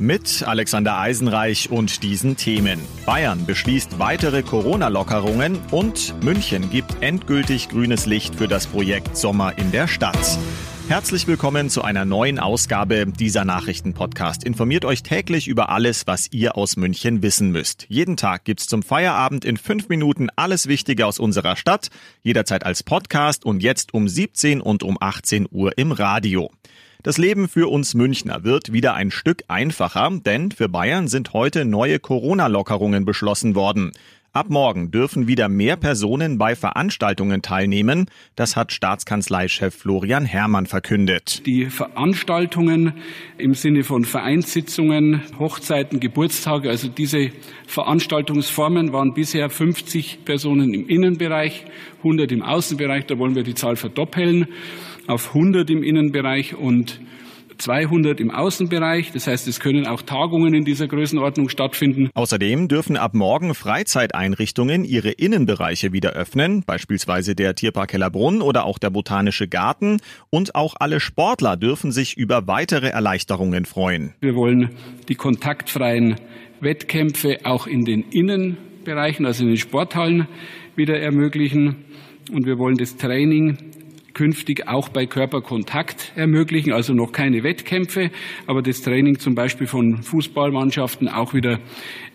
Mit Alexander Eisenreich und diesen Themen. Bayern beschließt weitere Corona-Lockerungen und München gibt endgültig grünes Licht für das Projekt Sommer in der Stadt. Herzlich willkommen zu einer neuen Ausgabe dieser Nachrichtenpodcast. Informiert euch täglich über alles, was ihr aus München wissen müsst. Jeden Tag gibt's zum Feierabend in fünf Minuten alles Wichtige aus unserer Stadt, jederzeit als Podcast und jetzt um 17 und um 18 Uhr im Radio. Das Leben für uns Münchner wird wieder ein Stück einfacher, denn für Bayern sind heute neue Corona-Lockerungen beschlossen worden. Ab morgen dürfen wieder mehr Personen bei Veranstaltungen teilnehmen. Das hat Staatskanzleichef Florian Herrmann verkündet. Die Veranstaltungen im Sinne von Vereinssitzungen, Hochzeiten, Geburtstage, also diese Veranstaltungsformen waren bisher 50 Personen im Innenbereich, 100 im Außenbereich. Da wollen wir die Zahl verdoppeln auf 100 im Innenbereich und 200 im Außenbereich. Das heißt, es können auch Tagungen in dieser Größenordnung stattfinden. Außerdem dürfen ab morgen Freizeiteinrichtungen ihre Innenbereiche wieder öffnen, beispielsweise der Tierpark Hellerbrunn oder auch der Botanische Garten. Und auch alle Sportler dürfen sich über weitere Erleichterungen freuen. Wir wollen die kontaktfreien Wettkämpfe auch in den Innenbereichen, also in den Sporthallen, wieder ermöglichen. Und wir wollen das Training künftig auch bei Körperkontakt ermöglichen, also noch keine Wettkämpfe, aber das Training zum Beispiel von Fußballmannschaften auch wieder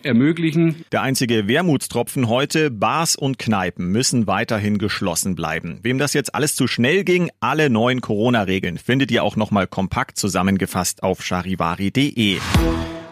ermöglichen. Der einzige Wermutstropfen heute, Bars und Kneipen müssen weiterhin geschlossen bleiben. Wem das jetzt alles zu schnell ging, alle neuen Corona-Regeln findet ihr auch nochmal kompakt zusammengefasst auf charivari.de.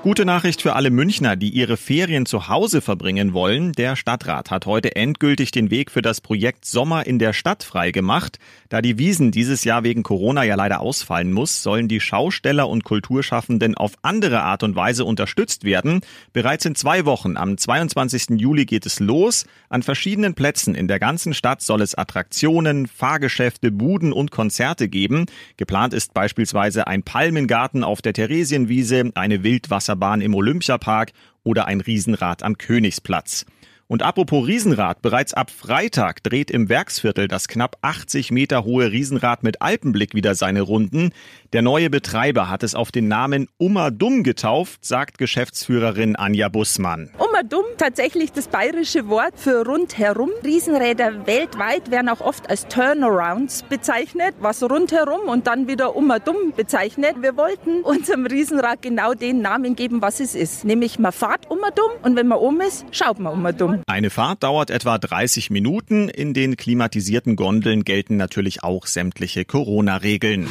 Gute Nachricht für alle Münchner, die ihre Ferien zu Hause verbringen wollen. Der Stadtrat hat heute endgültig den Weg für das Projekt Sommer in der Stadt freigemacht. Da die Wiesen dieses Jahr wegen Corona ja leider ausfallen muss, sollen die Schausteller und Kulturschaffenden auf andere Art und Weise unterstützt werden. Bereits in zwei Wochen, am 22. Juli geht es los. An verschiedenen Plätzen in der ganzen Stadt soll es Attraktionen, Fahrgeschäfte, Buden und Konzerte geben. Geplant ist beispielsweise ein Palmengarten auf der Theresienwiese, eine Wildwasser Wasserbahn im Olympiapark oder ein Riesenrad am Königsplatz. Und apropos Riesenrad, bereits ab Freitag dreht im Werksviertel das knapp 80 Meter hohe Riesenrad mit Alpenblick wieder seine Runden. Der neue Betreiber hat es auf den Namen Ummerdum getauft, sagt Geschäftsführerin Anja Bussmann. Ummerdum, tatsächlich das bayerische Wort für rundherum. Riesenräder weltweit werden auch oft als Turnarounds bezeichnet, was rundherum und dann wieder Ummerdum bezeichnet. Wir wollten unserem Riesenrad genau den Namen geben, was es ist. Nämlich man fahrt Ummerdum und wenn man oben ist, schaut man Ummerdum. Eine Fahrt dauert etwa 30 Minuten. In den klimatisierten Gondeln gelten natürlich auch sämtliche Corona-Regeln.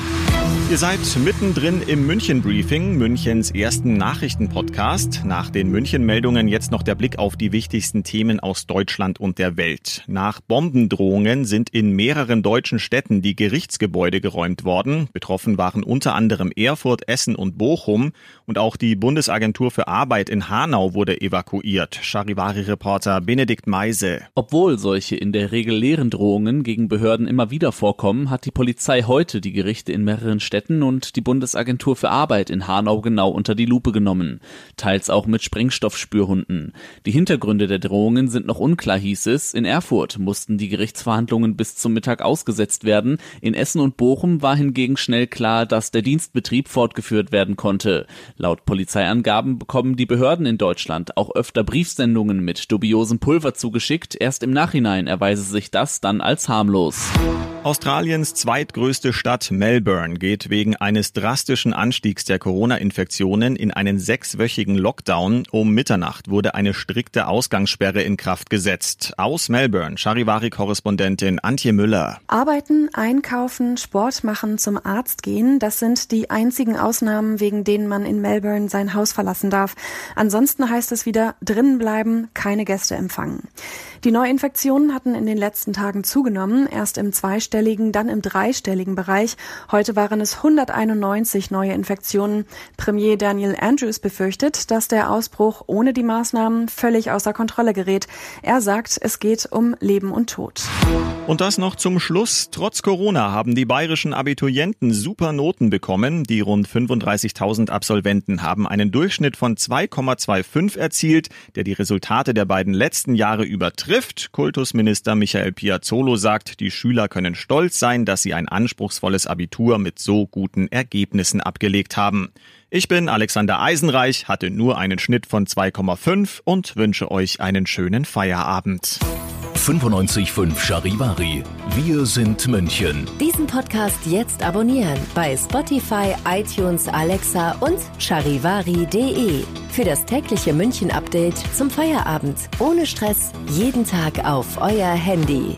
Ihr seid mittendrin im München Briefing, Münchens ersten Nachrichtenpodcast. Nach den München-Meldungen jetzt noch der Blick auf die wichtigsten Themen aus Deutschland und der Welt. Nach Bombendrohungen sind in mehreren deutschen Städten die Gerichtsgebäude geräumt worden. Betroffen waren unter anderem Erfurt, Essen und Bochum. Und auch die Bundesagentur für Arbeit in Hanau wurde evakuiert. Charivari-Reporter Benedikt Meise. Obwohl solche in der Regel leeren Drohungen gegen Behörden immer wieder vorkommen, hat die Polizei heute die Gerichte in mehreren Städten und die Bundesagentur für Arbeit in Hanau genau unter die Lupe genommen, teils auch mit Sprengstoffspürhunden. Die Hintergründe der Drohungen sind noch unklar, hieß es. In Erfurt mussten die Gerichtsverhandlungen bis zum Mittag ausgesetzt werden. In Essen und Bochum war hingegen schnell klar, dass der Dienstbetrieb fortgeführt werden konnte. Laut Polizeiangaben bekommen die Behörden in Deutschland auch öfter Briefsendungen mit dubiosem Pulver zugeschickt. Erst im Nachhinein erweise sich das dann als harmlos. Australiens zweitgrößte Stadt Melbourne geht wegen eines drastischen Anstiegs der Corona-Infektionen in einen sechswöchigen Lockdown. Um Mitternacht wurde eine strikte Ausgangssperre in Kraft gesetzt. Aus Melbourne, Charivari-Korrespondentin Antje Müller. Arbeiten, einkaufen, Sport machen, zum Arzt gehen, das sind die einzigen Ausnahmen, wegen denen man in Melbourne sein Haus verlassen darf. Ansonsten heißt es wieder drinnen bleiben, keine Gäste empfangen. Die Neuinfektionen hatten in den letzten Tagen zugenommen. Erst im zweistelligen zweistelligen, dann im dreistelligen Bereich. Heute waren es 191 neue Infektionen. Premier Daniel Andrews befürchtet, dass der Ausbruch ohne die Maßnahmen völlig außer Kontrolle gerät. Er sagt, es geht um Leben und Tod. Und das noch zum Schluss. Trotz Corona haben die bayerischen Abiturienten super Noten bekommen. Die rund 35.000 Absolventen haben einen Durchschnitt von 2,25 erzielt, der die Resultate der beiden letzten Jahre übertrifft. Kultusminister Michael Piazzolo sagt, die Schüler können stolz sein, dass sie ein anspruchsvolles Abitur mit so guten Ergebnissen abgelegt haben. Ich bin Alexander Eisenreich, hatte nur einen Schnitt von 2,5 und wünsche euch einen schönen Feierabend. 95.5 Charivari. Wir sind München. Diesen Podcast jetzt abonnieren bei Spotify, iTunes, Alexa und charivari.de. Für das tägliche München-Update zum Feierabend. Ohne Stress. Jeden Tag auf euer Handy.